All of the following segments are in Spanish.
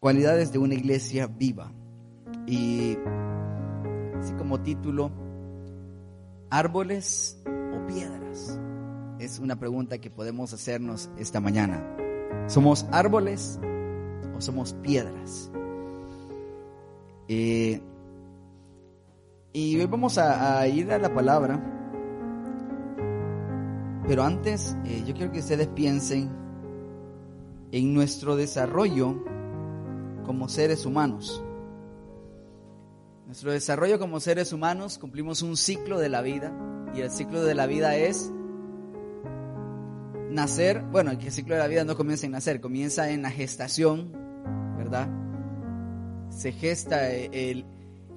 cualidades de una iglesia viva. Y así como título, árboles o piedras. Es una pregunta que podemos hacernos esta mañana. ¿Somos árboles o somos piedras? Eh, y hoy vamos a, ir a la palabra. Pero antes, eh, yo quiero que ustedes piensen en nuestro desarrollo como seres humanos. Nuestro desarrollo como seres humanos cumplimos un ciclo de la vida y el ciclo de la vida es nacer, bueno, el ciclo de la vida no comienza en nacer, comienza en la gestación, ¿verdad? Se gesta el,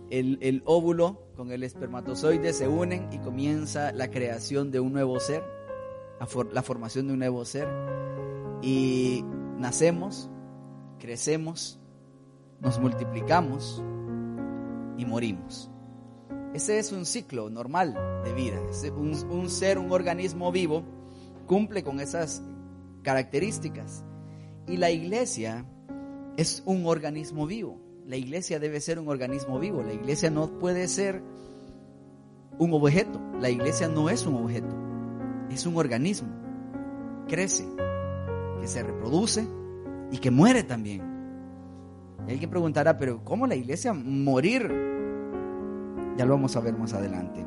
el, óvulo con el espermatozoide, se unen y comienza la creación de un nuevo ser, la formación de un nuevo ser. Y nacemos, crecemos, nos multiplicamos y morimos. Ese es un ciclo normal de vida. Un, ser, un organismo vivo, cumple con esas características. Y la iglesia es un organismo vivo. La iglesia debe ser un organismo vivo. La iglesia no puede ser un objeto. La iglesia no es un objeto. Es un organismo. Crece, que se reproduce y que muere también. Alguien preguntará, pero ¿cómo la iglesia morir? Ya lo vamos a ver más adelante.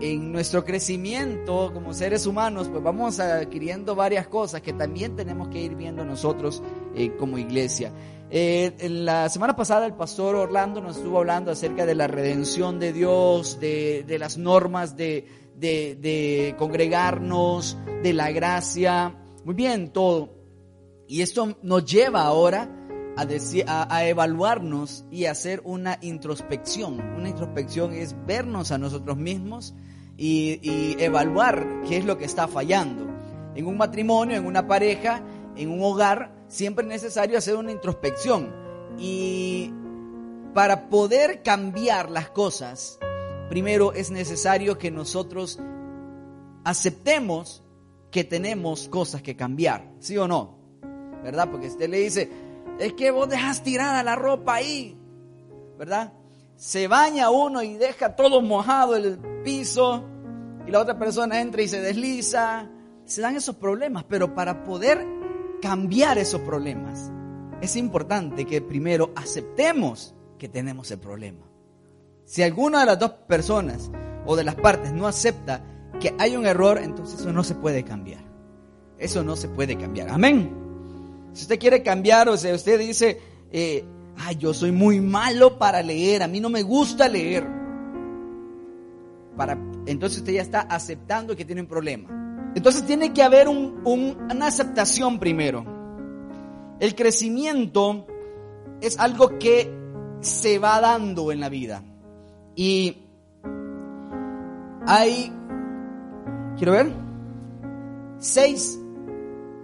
En nuestro crecimiento como seres humanos, pues vamos adquiriendo varias cosas que también tenemos que ir viendo nosotros eh, como iglesia. Eh, en la semana pasada el pastor Orlando nos estuvo hablando acerca de la redención de Dios, de, las normas de, de congregarnos, de la gracia. Muy bien, todo. Y esto nos lleva ahora a, decir, a, evaluarnos y hacer una introspección. Una introspección es vernos a nosotros mismos y, y evaluar qué es lo que está fallando. En un matrimonio, en una pareja, en un hogar, siempre es necesario hacer una introspección. Y para poder cambiar las cosas, primero es necesario que nosotros aceptemos que tenemos cosas que cambiar, ¿sí o no? ¿Verdad? Porque usted le dice, es que vos dejas tirada la ropa ahí, ¿verdad? Se baña uno y deja todo mojado el piso y la otra persona entra y se desliza. Se dan esos problemas, pero para poder cambiar esos problemas es importante que primero aceptemos que tenemos el problema. Si alguna de las dos personas o de las partes no acepta que hay un error, entonces eso no se puede cambiar. Eso no se puede cambiar. Amén. Si usted quiere cambiar, o sea, usted dice, eh, ay, yo soy muy malo para leer, a mí no me gusta leer. Para, entonces usted ya está aceptando que tiene un problema. Entonces tiene que haber una aceptación primero. El crecimiento es algo que se va dando en la vida. Y hay Quiero ver. Seis,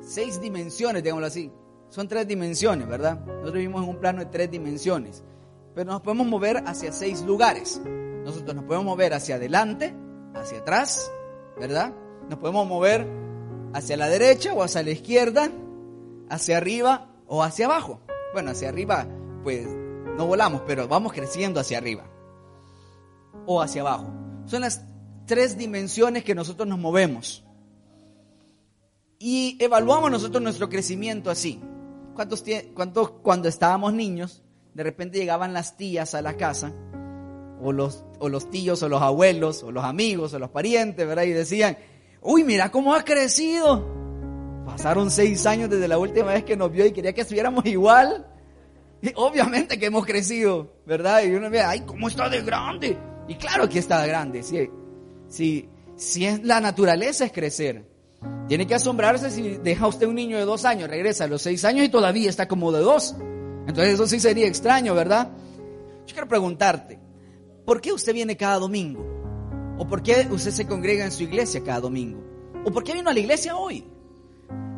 seis dimensiones, digámoslo así. Son tres dimensiones, ¿verdad? Nosotros vivimos en un plano de tres dimensiones. Pero nos podemos mover hacia seis lugares. Nosotros nos podemos mover hacia adelante, hacia atrás, ¿verdad? Nos podemos mover hacia la derecha o hacia la izquierda, hacia arriba o hacia abajo. Bueno, hacia arriba, pues no volamos, pero vamos creciendo hacia arriba o hacia abajo. Son las tres dimensiones que nosotros nos movemos. Y evaluamos nosotros nuestro crecimiento así. ¿Cuántos, cuando estábamos niños, de repente llegaban las tías a la casa, o los, o los tíos, o los abuelos, o los amigos, o los parientes, ¿verdad? Y decían, uy, mira cómo ha crecido. Pasaron seis años desde la última vez que nos vio y quería que estuviéramos igual. Y obviamente que hemos crecido, ¿verdad? Y uno ve, ay, ¿cómo está de grande? Y claro que está de grande, sí. Si, es la naturaleza es crecer. Tiene que asombrarse si deja usted un niño de dos años, regresa a los seis años y todavía está como de dos. Entonces eso sí sería extraño, ¿verdad? Yo quiero preguntarte, ¿por qué usted viene cada domingo? ¿O por qué usted se congrega en su iglesia cada domingo? ¿O por qué vino a la iglesia hoy?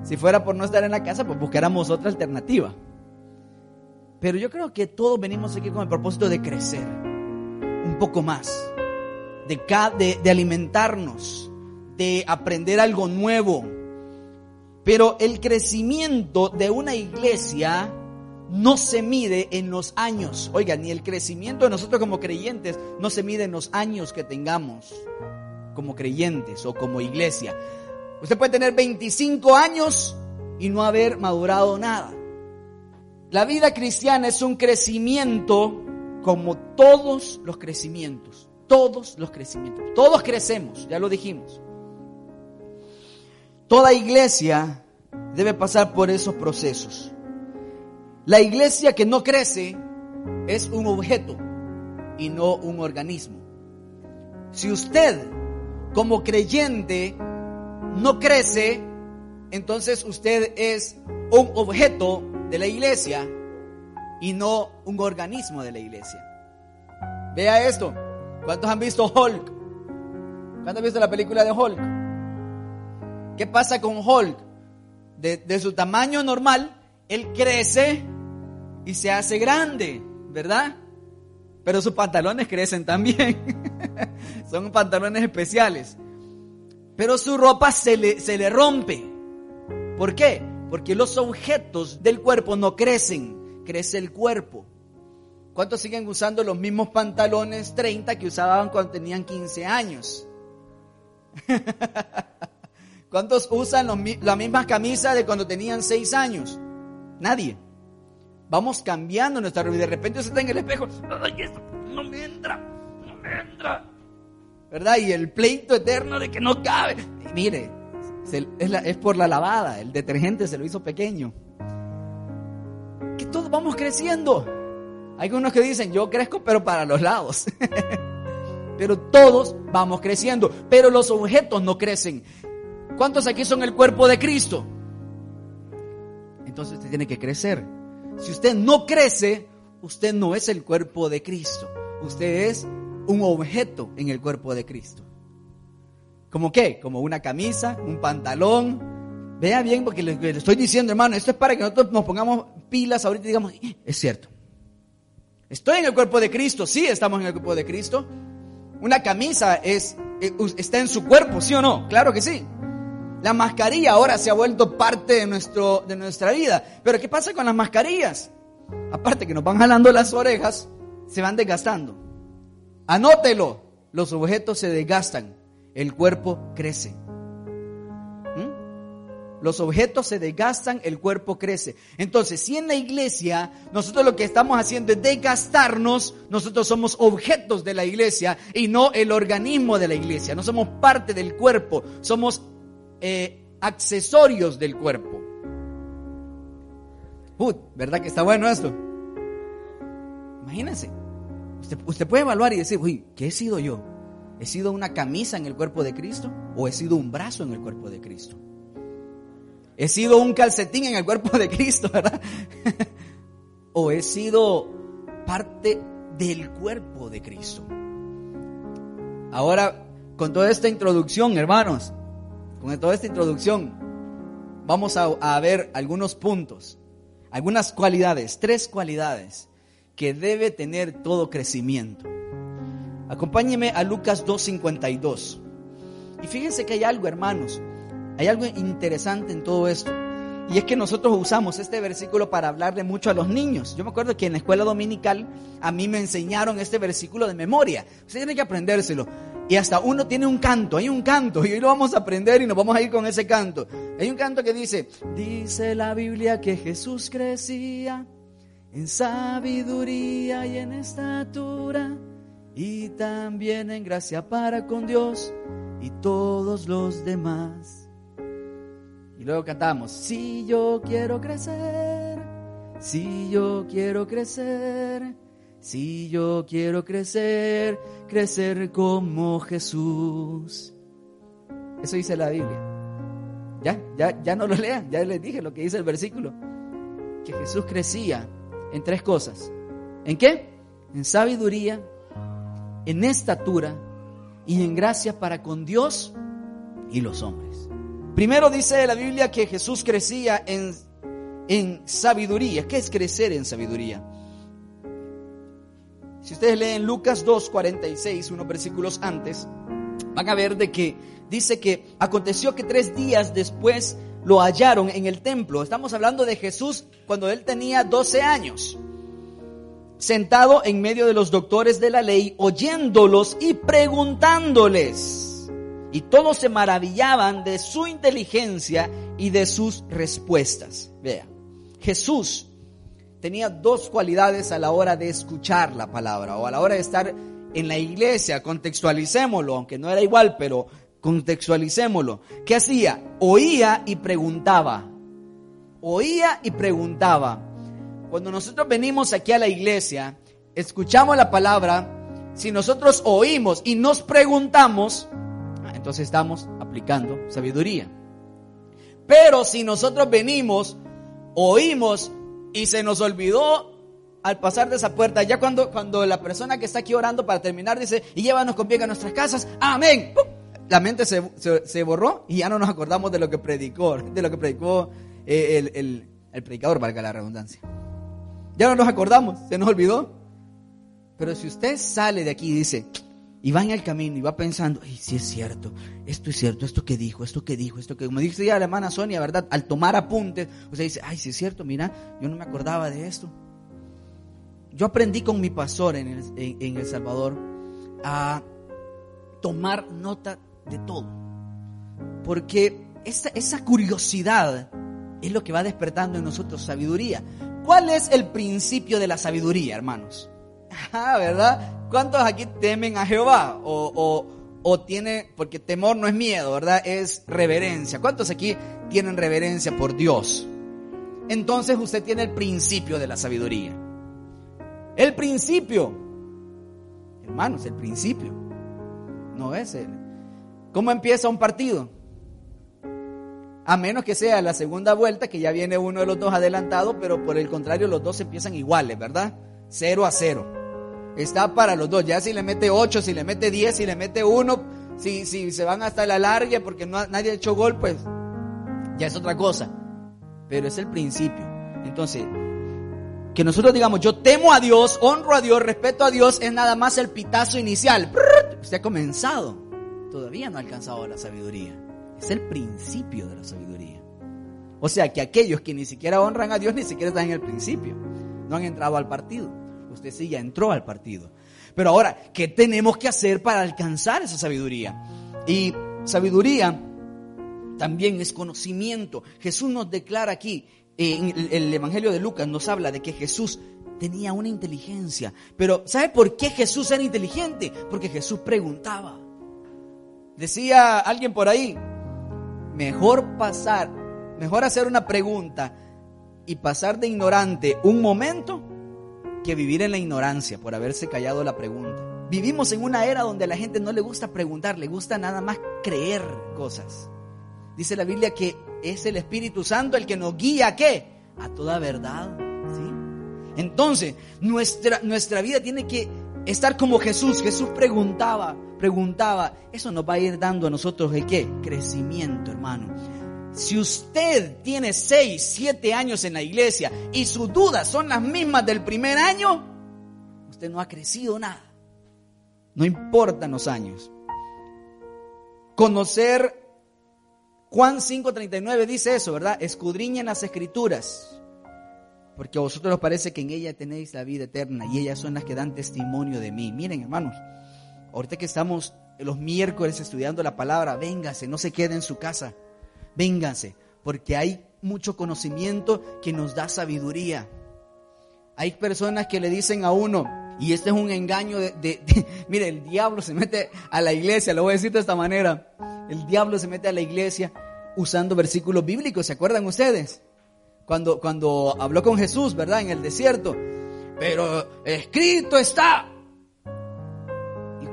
Si fuera por no estar en la casa, pues buscáramos otra alternativa. Pero yo creo que todos venimos aquí con el propósito de crecer un poco más de, alimentarnos, de aprender algo nuevo. Pero el crecimiento de una iglesia no se mide en los años. Oiga, ni el crecimiento de nosotros como creyentes no se mide en los años que tengamos como creyentes o como iglesia. Usted puede tener 25 años y no haber madurado nada. La vida cristiana es un crecimiento como todos los crecimientos. Todos los crecimientos. Todos crecemos, ya lo dijimos. Toda iglesia debe pasar por esos procesos. La iglesia que no crece es un objeto y no un organismo. Si usted como creyente no crece, entonces usted es un objeto de la iglesia y no un organismo de la iglesia. Vea esto. ¿Cuántos han visto Hulk? ¿Cuántos han visto la película de Hulk? ¿Qué pasa con Hulk? De, su tamaño normal, él crece y se hace grande, ¿verdad? Pero sus pantalones crecen también. Son pantalones especiales. Pero su ropa se le, se le rompe. ¿Por qué? Porque los objetos del cuerpo no crecen, crece el cuerpo. ¿Cuántos siguen usando los mismos pantalones 30 que usaban cuando tenían 15 años? ¿Cuántos usan la misma camisa de cuando tenían 6 años? Nadie. Vamos cambiando nuestra vida. De repente usted está en el espejo. No me entra, no me entra. ¿Verdad? Y el pleito eterno de que no cabe. mire, es, por la lavada. El detergente se lo hizo pequeño. Que todos vamos creciendo. Hay unos que dicen, yo crezco, pero para los lados. pero todos vamos creciendo. Pero los objetos no crecen. ¿Cuántos aquí son el cuerpo de Cristo? Entonces usted tiene que crecer. Si usted no crece, usted no es el cuerpo de Cristo. Usted es un objeto en el cuerpo de Cristo. ¿Como qué? Como una camisa, un pantalón. Vea bien porque le, estoy diciendo, hermano, esto es para que nosotros nos pongamos pilas ahorita y digamos, eh, es cierto. Estoy en el cuerpo de Cristo, sí estamos en el cuerpo de Cristo. Una camisa es, eh, está en su cuerpo, ¿sí o no? Claro que sí. La mascarilla ahora se ha vuelto parte de, nuestro, de nuestra vida. Pero ¿qué pasa con las mascarillas? Aparte que nos van jalando las orejas, se van desgastando. Anótelo. Los objetos se desgastan. El cuerpo crece. ¿Mm? Los objetos se desgastan, el cuerpo crece. Entonces, si en la iglesia nosotros lo que estamos haciendo es desgastarnos, nosotros somos objetos de la iglesia y no el organismo de la iglesia. No somos parte del cuerpo, somos eh, accesorios del cuerpo. ¿verdad que está bueno esto? Imagínense. Usted, usted puede evaluar y decir, uy, ¿qué he sido yo? ¿He sido una camisa en el cuerpo de Cristo o he sido un brazo en el cuerpo de Cristo? ¿He sido un calcetín en el cuerpo de Cristo, verdad? ¿O he sido parte del cuerpo de Cristo? Ahora, con toda esta introducción, hermanos, con toda esta introducción, vamos a, ver algunos puntos, algunas cualidades, tres cualidades que debe tener todo crecimiento. Acompáñeme a Lucas 2.52. Y fíjense que hay algo, hermanos, hay algo interesante en todo esto. Y es que nosotros usamos este versículo para hablarle mucho a los niños. Yo me acuerdo que en la escuela dominical a mí me enseñaron este versículo de memoria. Usted tiene que aprendérselo. Y hasta uno tiene un canto, hay un canto, y hoy lo vamos a aprender y nos vamos a ir con ese canto. Hay un canto que dice, dice la Biblia que Jesús crecía en sabiduría y en estatura, y también en gracia para con Dios y todos los demás. Y luego cantamos, si yo quiero crecer, si yo quiero crecer si yo quiero crecer, crecer como Jesús. Eso dice la Biblia. Ya, ya, ya no lo lean, ya les dije lo que dice el versículo. Que Jesús crecía en tres cosas. ¿En qué? En sabiduría, en estatura y en gracia para con Dios y los hombres. Primero dice la Biblia que Jesús crecía en, en sabiduría. ¿Qué es crecer en sabiduría? Si ustedes leen Lucas 2, 46, unos versículos antes, van a ver de que dice que aconteció que tres días después lo hallaron en el templo. Estamos hablando de Jesús cuando él tenía 12 años, sentado en medio de los doctores de la ley, oyéndolos y preguntándoles. Y todos se maravillaban de su inteligencia y de sus respuestas. Vea, Jesús tenía dos cualidades a la hora de escuchar la palabra o a la hora de estar en la iglesia, contextualicémoslo, aunque no era igual, pero contextualicémoslo. ¿Qué hacía? Oía y preguntaba. Oía y preguntaba. Cuando nosotros venimos aquí a la iglesia, escuchamos la palabra, si nosotros oímos y nos preguntamos, entonces estamos aplicando sabiduría. Pero si nosotros venimos, oímos y se nos olvidó al pasar de esa puerta, ya cuando, cuando la persona que está aquí orando para terminar dice, y llévanos con bien a nuestras casas, amén. La mente se, borró y ya no nos acordamos de lo que predicó, de lo que predicó eh, el, el, el predicador, valga la redundancia. Ya no nos acordamos, se nos olvidó. Pero si usted sale de aquí y dice, y va en el camino y va pensando, ay, sí es cierto, esto es cierto, esto que dijo, esto que dijo, esto que, como dice ya la hermana Sonia, ¿verdad? Al tomar apuntes, usted dice, ay, sí es cierto, mira, yo no me acordaba de esto. Yo aprendí con mi pastor en El, Salvador a tomar nota de todo. Porque esa, esa curiosidad es lo que va despertando en nosotros sabiduría. ¿Cuál es el principio de la sabiduría, hermanos? Ah, ¿verdad? ¿Cuántos aquí temen a Jehová? O, o, tiene, porque temor no es miedo, ¿verdad? Es reverencia. ¿Cuántos aquí tienen reverencia por Dios? Entonces usted tiene el principio de la sabiduría. El principio. Hermanos, el principio. No es el. ¿Cómo empieza un partido? A menos que sea la segunda vuelta, que ya viene uno de los dos adelantado, pero por el contrario los dos empiezan iguales, ¿verdad? Cero a cero. Está para los dos. Ya si le mete ocho, si le mete diez, si le mete uno, si, si se van hasta la larga porque no, nadie ha hecho gol, pues ya es otra cosa. Pero es el principio. Entonces, que nosotros digamos, yo temo a Dios, honro a Dios, respeto a Dios, es nada más el pitazo inicial. Usted ha comenzado, todavía no ha alcanzado la sabiduría. Es el principio de la sabiduría. O sea que aquellos que ni siquiera honran a Dios ni siquiera están en el principio, no han entrado al partido. Usted sí ya entró al partido. Pero ahora, ¿qué tenemos que hacer para alcanzar esa sabiduría? Y sabiduría también es conocimiento. Jesús nos declara aquí, en el Evangelio de Lucas nos habla de que Jesús tenía una inteligencia. Pero ¿sabe por qué Jesús era inteligente? Porque Jesús preguntaba. Decía alguien por ahí, mejor pasar, mejor hacer una pregunta y pasar de ignorante un momento que vivir en la ignorancia por haberse callado la pregunta. Vivimos en una era donde a la gente no le gusta preguntar, le gusta nada más creer cosas. Dice la Biblia que es el Espíritu Santo el que nos guía a qué? A toda verdad. ¿sí? Entonces, nuestra, nuestra vida tiene que estar como Jesús. Jesús preguntaba, preguntaba. Eso nos va a ir dando a nosotros el qué? Crecimiento, hermano. Si usted tiene 6, 7 años en la iglesia y sus dudas son las mismas del primer año, usted no ha crecido nada. No importan los años. Conocer Juan 5:39 dice eso, ¿verdad? Escudriñen las escrituras, porque a vosotros os parece que en ella tenéis la vida eterna y ellas son las que dan testimonio de mí. Miren, hermanos, ahorita que estamos los miércoles estudiando la palabra, véngase, no se quede en su casa, vénganse, porque hay mucho conocimiento que nos da sabiduría. Hay personas que le dicen a uno, y este es un engaño de, mire, el diablo se mete a la iglesia, lo voy a decir de esta manera, el diablo se mete a la iglesia usando versículos bíblicos, ¿se acuerdan ustedes? Cuando, cuando habló con Jesús, ¿verdad? En el desierto. Pero escrito está.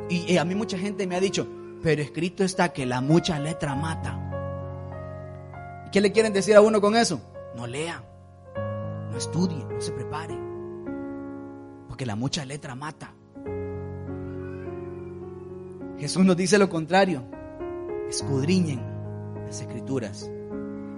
Y, a mí mucha gente me ha dicho, pero escrito está que la mucha letra mata. ¿Y qué le quieren decir a uno con eso? No lea, no estudie, no se prepare. Porque la mucha letra mata. Jesús nos dice lo contrario escudriñen las escrituras.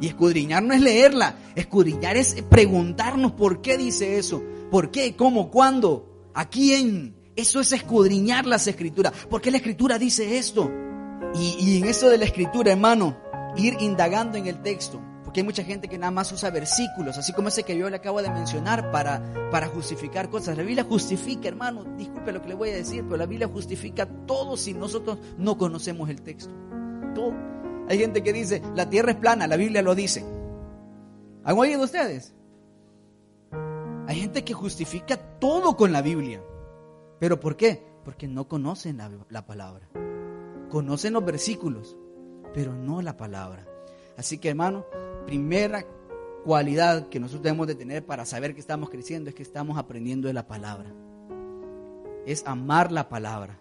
Y escudriñar no es leerla, escudriñar es preguntarnos por qué dice eso, por qué, cómo, cuándo, a quién. Eso es escudriñar las escrituras. ¿Por qué la escritura dice esto? Y, y en eso de la escritura, hermano, ir indagando en el texto. Porque hay mucha gente que nada más usa versículos, así como ese que yo le acabo de mencionar, para, para justificar cosas. La Biblia justifica, hermano, disculpe lo que le voy a decir, pero la Biblia justifica todo si nosotros no conocemos el texto. Todo. Hay gente que dice, la tierra es plana, la Biblia lo dice. ¿Han oído ustedes? Hay gente que justifica todo con la Biblia. ¿Pero por qué? Porque no conocen la, la palabra. Conocen los versículos, pero no la palabra. Así que hermano, primera cualidad que nosotros debemos de tener para saber que estamos creciendo es que estamos aprendiendo de la palabra. Es amar la palabra.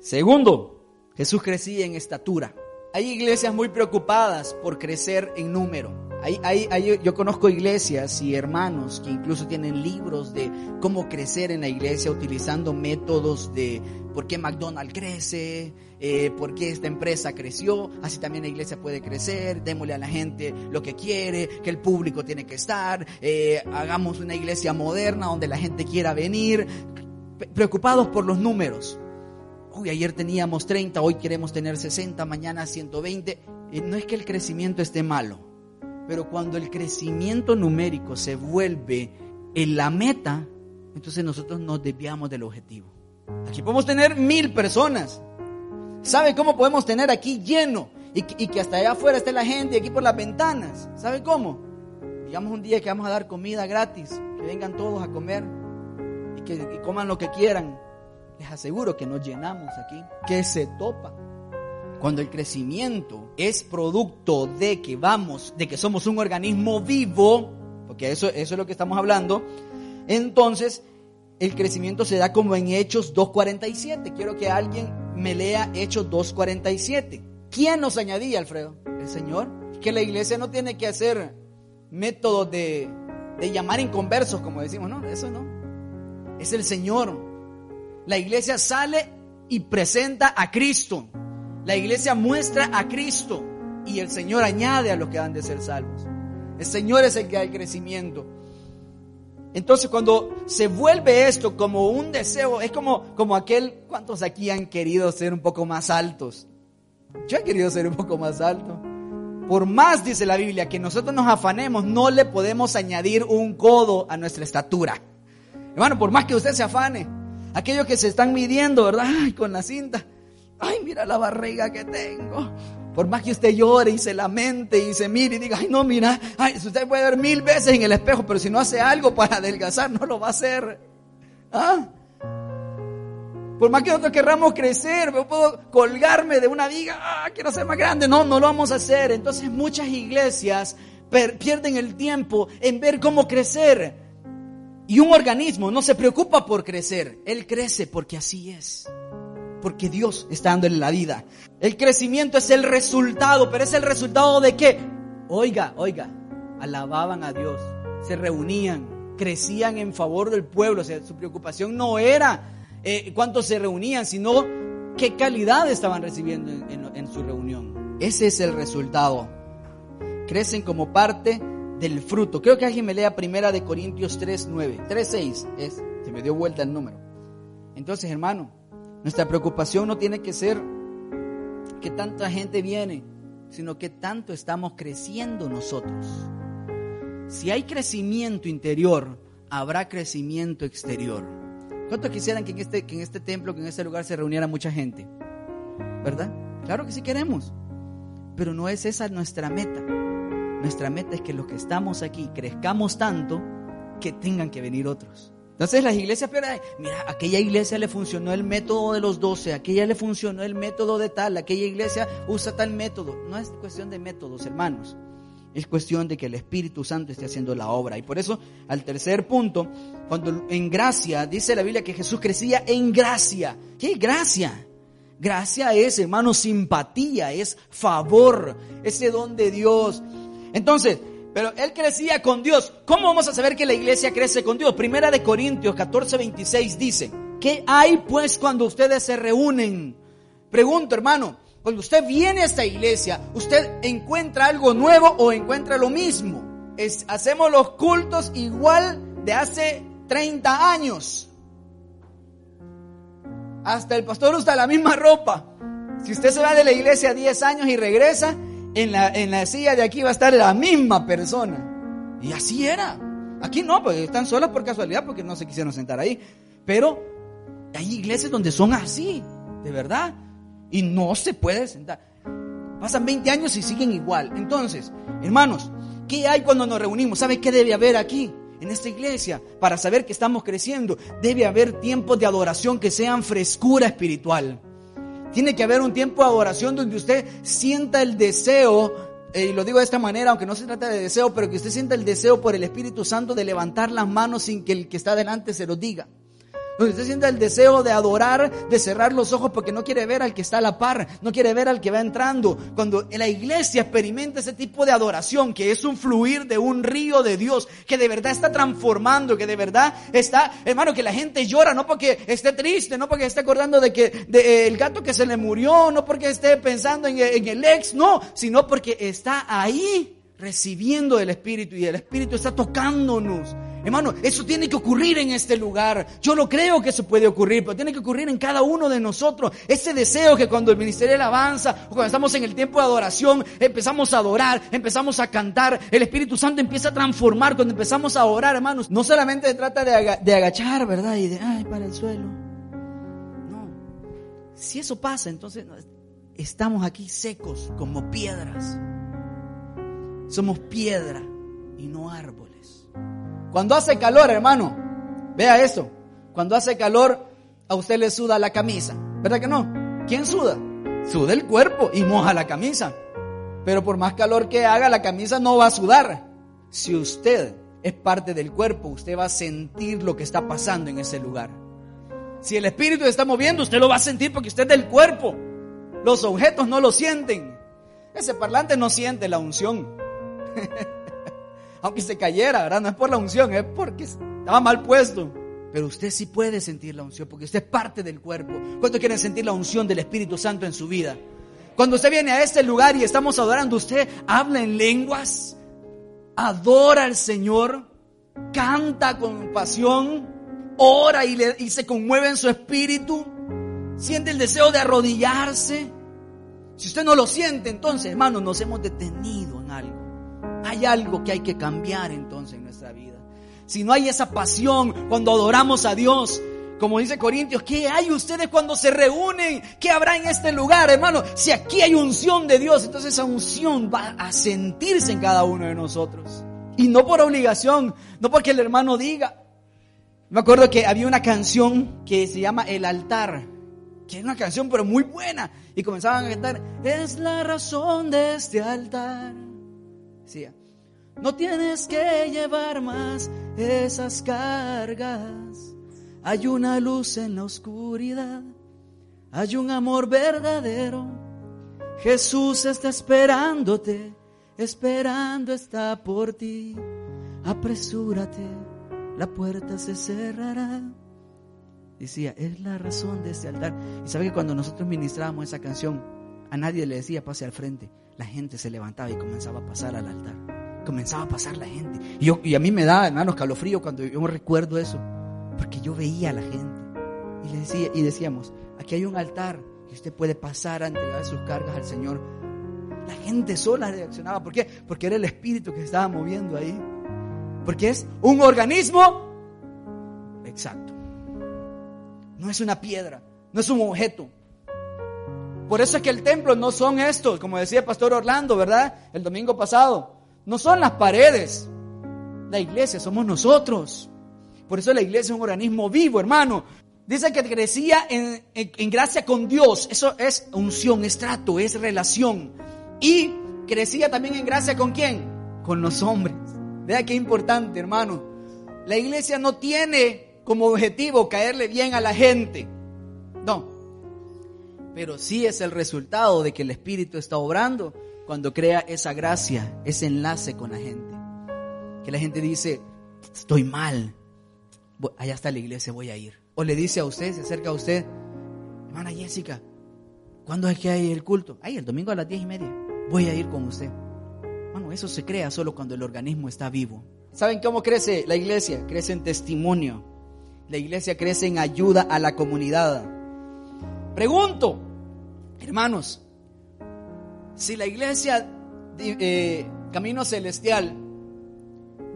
Segundo, Jesús crecía en estatura. Hay iglesias muy preocupadas por crecer en número. Hay, yo conozco iglesias y hermanos que incluso tienen libros de cómo crecer en la iglesia utilizando métodos de por qué McDonald's crece, eh, por qué esta empresa creció, así también la iglesia puede crecer, démosle a la gente lo que quiere, que el público tiene que estar, eh, hagamos una iglesia moderna donde la gente quiera venir, preocupados por los números. Uy, ayer teníamos 30, hoy queremos tener 60, mañana 120. Eh, no es que el crecimiento esté malo pero cuando el crecimiento numérico se vuelve en la meta, entonces nosotros nos desviamos del objetivo. Aquí podemos tener mil personas. ¿Sabe cómo podemos tener aquí lleno? Y que, hasta allá afuera esté la gente, aquí por las ventanas. ¿Sabe cómo? Digamos un día que vamos a dar comida gratis, que vengan todos a comer y que y coman lo que quieran. Les aseguro que nos llenamos aquí, que se topa. Cuando el crecimiento es producto de que vamos, de que somos un organismo vivo, porque eso, es lo que estamos hablando, entonces el crecimiento se da como en Hechos 2.47. Quiero que alguien me lea Hechos 2.47. ¿Quién nos añadía, Alfredo? El Señor. Que la iglesia no tiene que hacer métodos de, de llamar inconversos, como decimos, no, eso no. Es el Señor. La iglesia sale y presenta a Cristo. La iglesia muestra a Cristo y el Señor añade a los que han de ser salvos. El Señor es el que da el crecimiento. Entonces cuando se vuelve esto como un deseo, es como, como aquel, ¿cuántos aquí han querido ser un poco más altos? Yo he querido ser un poco más alto. Por más, dice la Biblia, que nosotros nos afanemos, no le podemos añadir un codo a nuestra estatura. Hermano, por más que usted se afane, aquellos que se están midiendo, ¿verdad? Ay, con la cinta ay, mira la barriga que tengo. Por más que usted llore y se lamente y se mire y diga, ay, no, mira, ay, usted puede ver mil veces en el espejo, pero si no hace algo para adelgazar, no lo va a hacer. ¿Ah? Por más que nosotros querramos crecer, yo puedo colgarme de una viga, ah, quiero ser más grande. No, no lo vamos a hacer. Entonces muchas iglesias pierden el tiempo en ver cómo crecer. Y un organismo no se preocupa por crecer, él crece porque así es porque Dios está dándole la vida. El crecimiento es el resultado, pero es el resultado de qué? Oiga, oiga, alababan a Dios, se reunían, crecían en favor del pueblo. O sea, su preocupación no era eh, cuántos se reunían, sino qué calidad estaban recibiendo en, en su reunión. Ese es el resultado. Crecen como parte del fruto. Creo que alguien me lea primera de Corintios 3, 9. 3, 6 es, se me dio vuelta el número. Entonces, hermano, nuestra preocupación no tiene que ser que tanta gente viene, sino que tanto estamos creciendo nosotros. Si hay crecimiento interior, habrá crecimiento exterior. ¿Cuánto quisieran que en este, que en este templo, que en este lugar se reuniera mucha gente? ¿Verdad? Claro que sí queremos. Pero no es esa nuestra meta. Nuestra meta es que los que estamos aquí crezcamos tanto que tengan que venir otros. Entonces las iglesias, mira, aquella iglesia le funcionó el método de los doce, aquella le funcionó el método de tal, aquella iglesia usa tal método. No es cuestión de métodos, hermanos. Es cuestión de que el Espíritu Santo esté haciendo la obra. Y por eso, al tercer punto, cuando en gracia, dice la Biblia que Jesús crecía en gracia. ¿Qué gracia? Gracia es, hermano, simpatía, es favor, ese don de Dios. Entonces, pero él crecía con Dios. ¿Cómo vamos a saber que la iglesia crece con Dios? Primera de Corintios 14, 26 dice, ¿qué hay pues cuando ustedes se reúnen? Pregunto, hermano, cuando usted viene a esta iglesia, ¿usted encuentra algo nuevo o encuentra lo mismo? Hacemos los cultos igual de hace 30 años. Hasta el pastor usa la misma ropa. Si usted se va de la iglesia 10 años y regresa, en la, en la silla de aquí va a estar la misma persona. Y así era. Aquí no, porque están solas por casualidad, porque no se quisieron sentar ahí. Pero hay iglesias donde son así, de verdad. Y no se puede sentar. Pasan 20 años y siguen igual. Entonces, hermanos, ¿qué hay cuando nos reunimos? ¿Sabe qué debe haber aquí? En esta iglesia, para saber que estamos creciendo, debe haber tiempos de adoración que sean frescura espiritual. Tiene que haber un tiempo de adoración donde usted sienta el deseo, eh, y lo digo de esta manera, aunque no se trata de deseo, pero que usted sienta el deseo por el Espíritu Santo de levantar las manos sin que el que está delante se lo diga. Donde usted sienta el deseo de adorar, de cerrar los ojos porque no quiere ver al que está a la par, no quiere ver al que va entrando. Cuando la iglesia experimenta ese tipo de adoración, que es un fluir de un río de Dios, que de verdad está transformando, que de verdad está, hermano, que la gente llora, no porque esté triste, no porque esté acordando de que de, el gato que se le murió, no porque esté pensando en, en el ex, no, sino porque está ahí recibiendo el Espíritu y el Espíritu está tocándonos. Hermano, eso tiene que ocurrir en este lugar. Yo no creo que eso puede ocurrir, pero tiene que ocurrir en cada uno de nosotros. Ese deseo que cuando el ministerio avanza cuando estamos en el tiempo de adoración, empezamos a adorar, empezamos a cantar, el Espíritu Santo empieza a transformar cuando empezamos a orar, hermanos. No solamente se trata de, de agachar, ¿verdad? Y de, ay, para el suelo. No. Si eso pasa, entonces estamos aquí secos como piedras. Somos piedra y no árboles. Cuando hace calor, hermano, vea eso. Cuando hace calor, a usted le suda la camisa. ¿Verdad que no? ¿Quién suda? Suda el cuerpo y moja la camisa. Pero por más calor que haga, la camisa no va a sudar. Si usted es parte del cuerpo, usted va a sentir lo que está pasando en ese lugar. Si el espíritu está moviendo, usted lo va a sentir porque usted es del cuerpo. Los objetos no lo sienten. Ese parlante no siente la unción. Aunque se cayera, ¿verdad? No es por la unción, es porque estaba mal puesto. Pero usted sí puede sentir la unción porque usted es parte del cuerpo. ¿Cuánto quieren sentir la unción del Espíritu Santo en su vida? Cuando usted viene a este lugar y estamos adorando, usted habla en lenguas, adora al Señor, canta con pasión, ora y, y se conmueve en su espíritu, siente el deseo de arrodillarse. Si usted no lo siente, entonces, hermano, nos hemos detenido. Hay algo que hay que cambiar entonces en nuestra vida. Si no hay esa pasión cuando adoramos a Dios, como dice Corintios, ¿qué hay ustedes cuando se reúnen? ¿Qué habrá en este lugar, hermano? Si aquí hay unción de Dios, entonces esa unción va a sentirse en cada uno de nosotros. Y no por obligación, no porque el hermano diga. Me acuerdo que había una canción que se llama El altar, que es una canción pero muy buena. Y comenzaban a cantar, es la razón de este altar no tienes que llevar más esas cargas. Hay una luz en la oscuridad. Hay un amor verdadero. Jesús está esperándote. Esperando está por ti. Apresúrate. La puerta se cerrará. Decía, es la razón de este altar. Y sabe que cuando nosotros ministrábamos esa canción, a nadie le decía pase al frente la gente se levantaba y comenzaba a pasar al altar. Comenzaba a pasar la gente. Y, yo, y a mí me da, hermanos, calofrío cuando yo recuerdo eso. Porque yo veía a la gente. Y, le decía, y decíamos, aquí hay un altar que usted puede pasar a entregar sus cargas al Señor. La gente sola reaccionaba. ¿Por qué? Porque era el Espíritu que se estaba moviendo ahí. Porque es un organismo exacto. No es una piedra, no es un objeto, por eso es que el templo no son estos, como decía el pastor Orlando, ¿verdad? El domingo pasado. No son las paredes. La iglesia somos nosotros. Por eso la iglesia es un organismo vivo, hermano. Dice que crecía en, en, gracia con Dios. Eso es unción, es trato, es relación. Y crecía también en gracia con quién? Con los hombres. Vea qué importante, hermano. La iglesia no tiene como objetivo caerle bien a la gente. No, pero sí es el resultado de que el Espíritu está obrando cuando crea esa gracia, ese enlace con la gente. Que la gente dice, estoy mal, allá está la iglesia, voy a ir. O le dice a usted, se acerca a usted, hermana Jessica, ¿cuándo es que hay el culto? Ay, el domingo a las diez y media, voy a ir con usted. Bueno, eso se crea solo cuando el organismo está vivo. ¿Saben cómo crece la iglesia? Crece en testimonio. La iglesia crece en ayuda a la comunidad. Pregunto, hermanos, si la iglesia eh, camino celestial,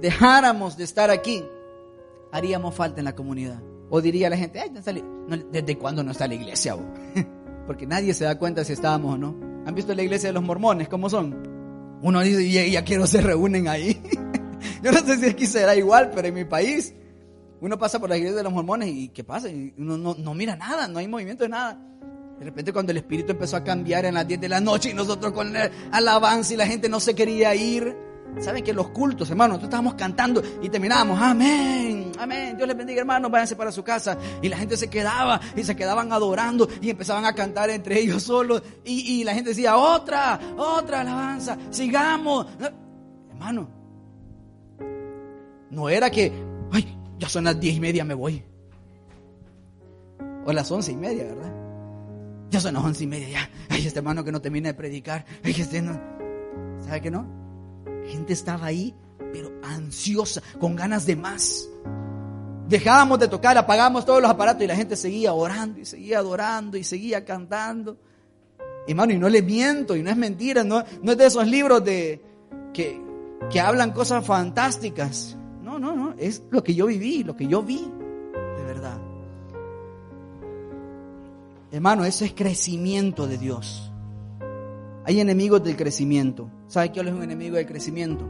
dejáramos de estar aquí, haríamos falta en la comunidad. O diría la gente, Ay, ¿desde cuándo no está la iglesia? Porque nadie se da cuenta si estábamos o no. ¿Han visto la iglesia de los mormones? ¿Cómo son? Uno dice, ya quiero se reúnen ahí. Yo no sé si aquí será igual, pero en mi país uno pasa por la iglesia de los mormones y ¿qué pasa? No, no mira nada, no hay movimiento de nada. De repente cuando el espíritu empezó a cambiar en las 10 de la noche y nosotros con la alabanza y la gente no se quería ir. Saben que los cultos, hermanos, nosotros estábamos cantando y terminábamos, amén, amén, Dios les bendiga, hermanos, váyanse para su casa. Y la gente se quedaba y se quedaban adorando y empezaban a cantar entre ellos solos. Y, y la gente decía, otra, otra alabanza, sigamos. Hermano, no era que, ay, ya son las diez y media, me voy. O las once y media, ¿verdad? Ya son las once y media, ya. Ay, este hermano que no termina de predicar. Ay, este no. ¿Sabe que no? gente estaba ahí, pero ansiosa, con ganas de más. Dejábamos de tocar, apagamos todos los aparatos y la gente seguía orando y seguía adorando y seguía cantando. Hermano, y no le miento y no es mentira, no, no es de esos libros de, que, que hablan cosas fantásticas. No, no, no, es lo que yo viví, lo que yo vi, Hermano, eso es crecimiento de Dios. Hay enemigos del crecimiento. ¿Sabe qué es un enemigo del crecimiento?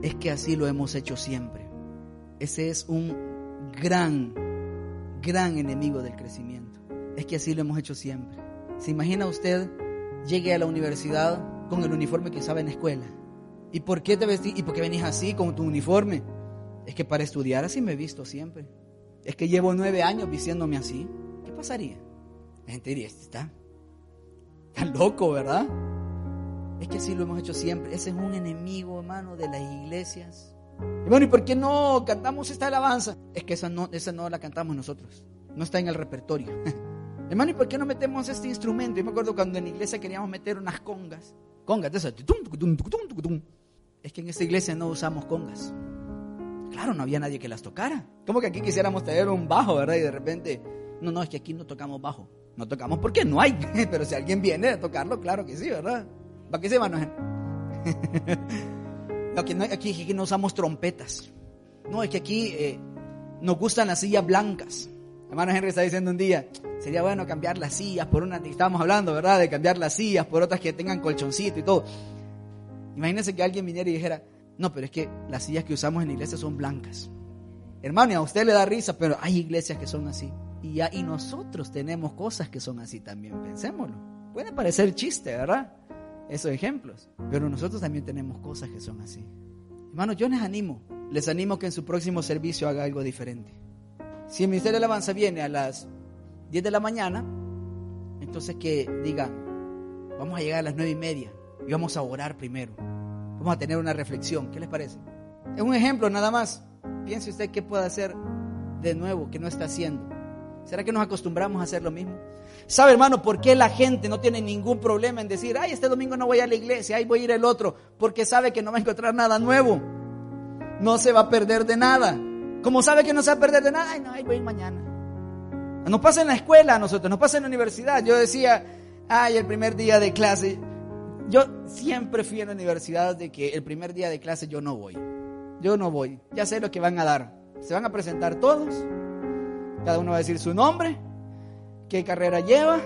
Es que así lo hemos hecho siempre. Ese es un gran, gran enemigo del crecimiento. Es que así lo hemos hecho siempre. ¿Se imagina usted llegue a la universidad con el uniforme que usaba en la escuela? ¿Y por qué te vestís? ¿Y por qué venís así con tu uniforme? Es que para estudiar así me he visto siempre. Es que llevo nueve años vistiéndome así. ¿Qué pasaría? La gente diría, este está, está loco, ¿verdad? Es que así lo hemos hecho siempre. Ese es un enemigo, hermano, de las iglesias. Hermano, ¿y por qué no cantamos esta alabanza? Es que esa no, esa no la cantamos nosotros. No está en el repertorio. hermano, ¿y por qué no metemos este instrumento? Yo me acuerdo cuando en la iglesia queríamos meter unas congas. Congas de esas. Es que en esta iglesia no usamos congas. Claro, no había nadie que las tocara. Como que aquí quisiéramos tener un bajo, verdad? Y de repente, no, no, es que aquí no tocamos bajo. No tocamos porque no hay. Pero si alguien viene a tocarlo, claro que sí, ¿verdad? ¿Para qué se van? aquí, no, aquí, no usamos trompetas. No, es que aquí eh, nos gustan las sillas blancas. Hermano Henry está diciendo un día, sería bueno cambiar las sillas por una, estábamos hablando, ¿verdad? De cambiar las sillas por otras que tengan colchoncito y todo. Imagínense que alguien viniera y dijera, no, pero es que las sillas que usamos en la iglesia son blancas. Hermano, y a usted le da risa, pero hay iglesias que son así. Y, y nosotros tenemos cosas que son así también, pensémoslo. Puede parecer chiste, ¿verdad? esos ejemplos. Pero nosotros también tenemos cosas que son así. Hermanos, yo les animo, les animo que en su próximo servicio haga algo diferente. Si el Ministerio de Alabanza viene a las 10 de la mañana, entonces que diga, vamos a llegar a las 9 y media y vamos a orar primero. Vamos a tener una reflexión. ¿Qué les parece? Es un ejemplo nada más. Piense usted qué puede hacer de nuevo que no está haciendo. ¿Será que nos acostumbramos a hacer lo mismo? ¿Sabe, hermano, por qué la gente no tiene ningún problema en decir, ay, este domingo no voy a la iglesia, ay, voy a ir el otro? Porque sabe que no va a encontrar nada nuevo. No se va a perder de nada. Como sabe que no se va a perder de nada, ay, no, ay, voy a ir mañana. Nos pasa en la escuela a nosotros, nos pasa en la universidad. Yo decía, ay, el primer día de clase. Yo siempre fui en la universidad de que el primer día de clase yo no voy. Yo no voy. Ya sé lo que van a dar. Se van a presentar todos. Cada uno va a decir su nombre qué carrera lleva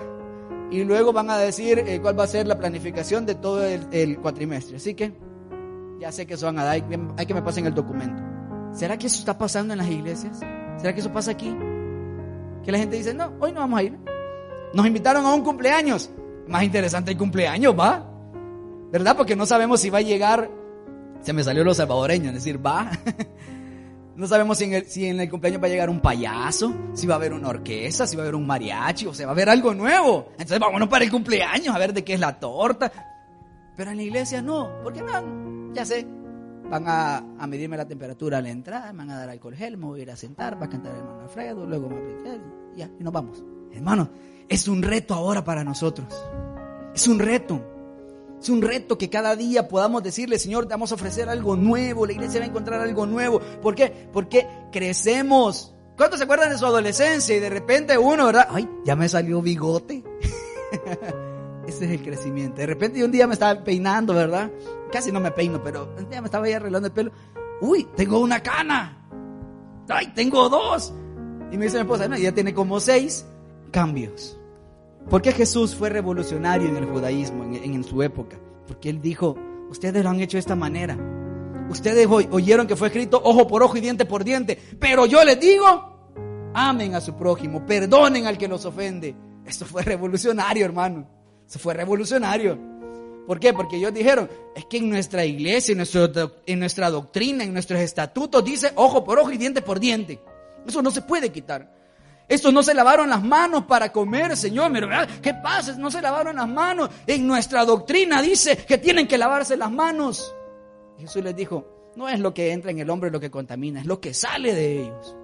y luego van a decir eh, cuál va a ser la planificación de todo el, cuatrimestre. Así que ya sé que eso van a dar, hay, que me pasen el documento. ¿Será que eso está pasando en las iglesias? ¿Será que eso pasa aquí? Que la gente dice, no, hoy no vamos a ir. Nos invitaron a un cumpleaños. Más interesante el cumpleaños, ¿va? ¿Verdad? Porque no sabemos si va a llegar, se me salió lo salvadoreño, es decir, va. No sabemos si en, el, cumpleaños va a llegar un payaso, si va a haber una orquesta, si va a haber un mariachi, o sea, va a haber algo nuevo. Entonces vámonos para el cumpleaños a ver de qué es la torta. Pero en la iglesia no, porque van, ya sé, van a, a, medirme la temperatura a la entrada, me van a dar alcohol gel, me voy a ir a sentar, va a cantar el hermano Alfredo, luego me voy a ya, y nos vamos. Hermano, es un reto ahora para nosotros. Es un reto. Es un reto que cada día podamos decirle, Señor, te vamos a ofrecer algo nuevo, la iglesia va a encontrar algo nuevo. ¿Por qué? Porque crecemos. ¿Cuántos se acuerdan de su adolescencia y de repente uno, ¿verdad? Ay, ya me salió bigote. Ese es el crecimiento. De repente un día me estaba peinando, ¿verdad? casi no me peino, pero ya me estaba ahí arreglando el pelo. Uy, tengo una cana. Ay, tengo dos. Y me dice mi esposa, no, ya tiene como seis cambios. ¿Por qué Jesús fue revolucionario en el judaísmo en, en su época? Porque él dijo, ustedes lo han hecho de esta manera. Ustedes oyeron que fue escrito ojo por ojo y diente por diente. Pero yo les digo, amen a su prójimo, perdonen al que los ofende. Esto fue revolucionario, hermano. Eso fue revolucionario. ¿Por qué? Porque ellos dijeron, es que en nuestra iglesia, en, en nuestra doctrina, en nuestros estatutos dice ojo por ojo y diente por diente. Eso no se puede quitar. Estos no se lavaron las manos para comer, Señor. ¿Qué pasa? No se lavaron las manos. En nuestra doctrina dice que tienen que lavarse las manos. Jesús les dijo, no es lo que entra en el hombre lo que contamina, es lo que sale de ellos.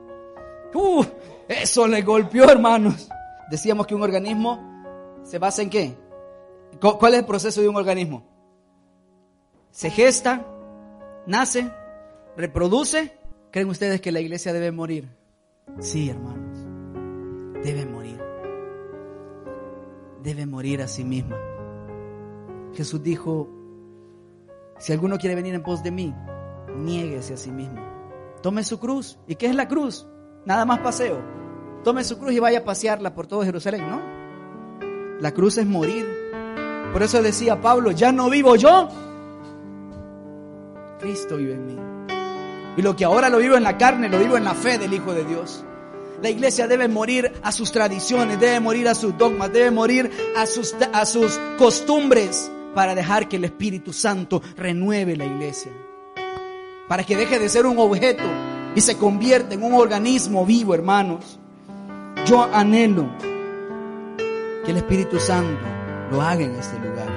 Uh, eso le golpeó, hermanos. Decíamos que un organismo se basa en qué? ¿Cuál es el proceso de un organismo? Se gesta, nace, reproduce. ¿Creen ustedes que la iglesia debe morir? Sí, hermanos. Debe morir. Debe morir a sí misma. Jesús dijo, si alguno quiere venir en pos de mí, niéguese a sí mismo. Tome su cruz. ¿Y qué es la cruz? Nada más paseo. Tome su cruz y vaya a pasearla por todo Jerusalén, ¿no? La cruz es morir. Por eso decía Pablo, ya no vivo yo. Cristo vive en mí. Y lo que ahora lo vivo en la carne, lo vivo en la fe del Hijo de Dios. La iglesia debe morir a sus tradiciones, debe morir a sus dogmas, debe morir a sus, a sus costumbres para dejar que el Espíritu Santo renueve la iglesia. Para que deje de ser un objeto y se convierta en un organismo vivo, hermanos. Yo anhelo que el Espíritu Santo lo haga en este lugar.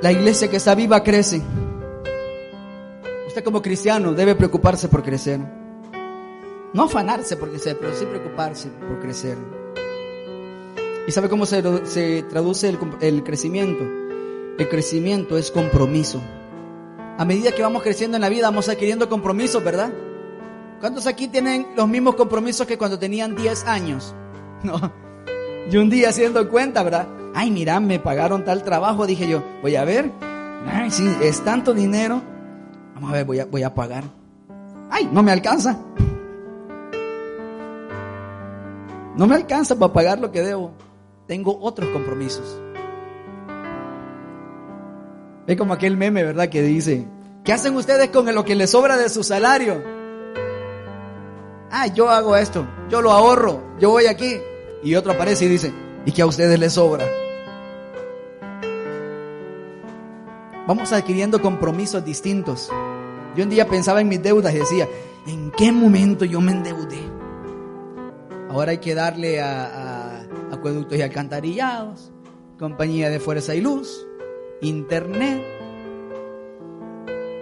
La iglesia que está viva crece. Usted como cristiano debe preocuparse por crecer. No afanarse por crecer, pero sí preocuparse por crecer. ¿Y sabe cómo se, traduce el, el crecimiento? El crecimiento es compromiso. A medida que vamos creciendo en la vida, vamos adquiriendo compromisos, ¿verdad? ¿Cuántos aquí tienen los mismos compromisos que cuando tenían 10 años? No. Y un día haciendo cuenta, ¿verdad? Ay, mira, me pagaron tal trabajo. Dije yo, voy a ver. Ay, sí, es tanto dinero. Vamos a ver, voy a, voy a pagar. Ay, no me alcanza. No me alcanza para pagar lo que debo tengo otros compromisos. Es como aquel meme, ¿verdad? Que dice, ¿qué hacen ustedes con lo que les sobra de su salario? Ah, yo hago esto, yo lo ahorro, yo voy aquí. Y otro aparece y dice, ¿y qué a ustedes les sobra? Vamos adquiriendo compromisos distintos. Yo un día pensaba en mis deudas y decía, ¿en qué momento yo me endeudé? Ahora hay que darle a acueductos y alcantarillados, compañía de fuerza y luz, internet,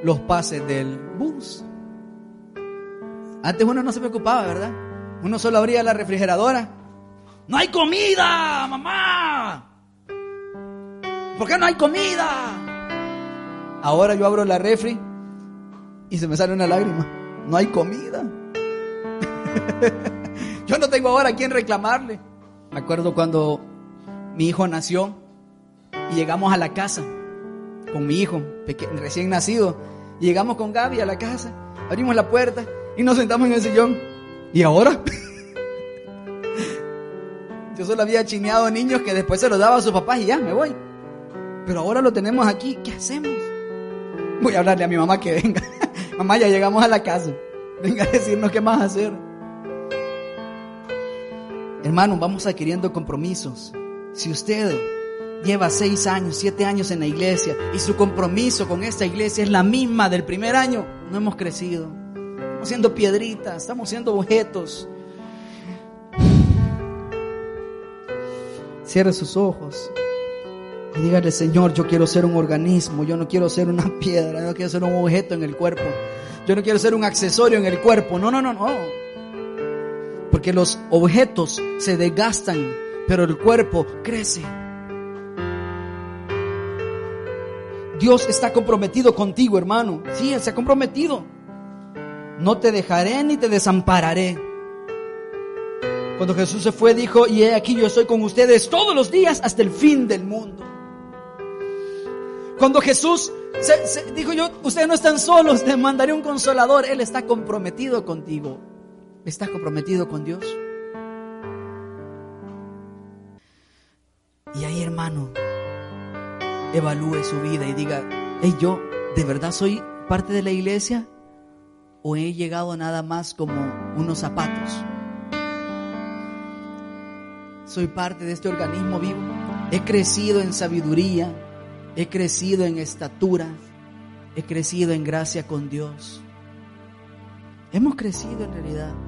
los pases del bus. Antes uno no se preocupaba, ¿verdad? Uno solo abría la refrigeradora. No hay comida, mamá. ¿Por qué no hay comida? Ahora yo abro la refri y se me sale una lágrima. No hay comida. yo no tengo ahora a quién reclamarle. Me acuerdo cuando mi hijo nació y llegamos a la casa con mi hijo recién nacido. Y llegamos con Gaby a la casa, abrimos la puerta y nos sentamos en el sillón. ¿Y ahora? Yo solo había chineado niños que después se los daba a sus papás y ya, me voy. Pero ahora lo tenemos aquí, ¿qué hacemos? Voy a hablarle a mi mamá que venga. mamá, ya llegamos a la casa. Venga a decirnos qué más hacer. Hermano, vamos adquiriendo compromisos. Si usted lleva seis años, siete años en la iglesia y su compromiso con esta iglesia es la misma del primer año, no hemos crecido. Estamos siendo piedritas, estamos siendo objetos. Cierre sus ojos y dígale, Señor, yo quiero ser un organismo, yo no quiero ser una piedra, yo no quiero ser un objeto en el cuerpo, yo no quiero ser un accesorio en el cuerpo. No, no, no, no. Porque los objetos se desgastan, pero el cuerpo crece. Dios está comprometido contigo, hermano. Sí, Él se ha comprometido. No te dejaré ni te desampararé. Cuando Jesús se fue, dijo, y he aquí yo estoy con ustedes todos los días hasta el fin del mundo. Cuando Jesús dijo yo, ustedes no están solos, les mandaré un consolador. Él está comprometido contigo. ¿Está comprometido con Dios? Y ahí, hermano, evalúe su vida y diga, hey, yo, ¿de verdad soy parte de la iglesia? ¿O he llegado nada más como unos zapatos? Soy parte de este organismo vivo. He crecido en sabiduría, he crecido en estatura, he crecido en gracia con Dios. Hemos crecido en realidad.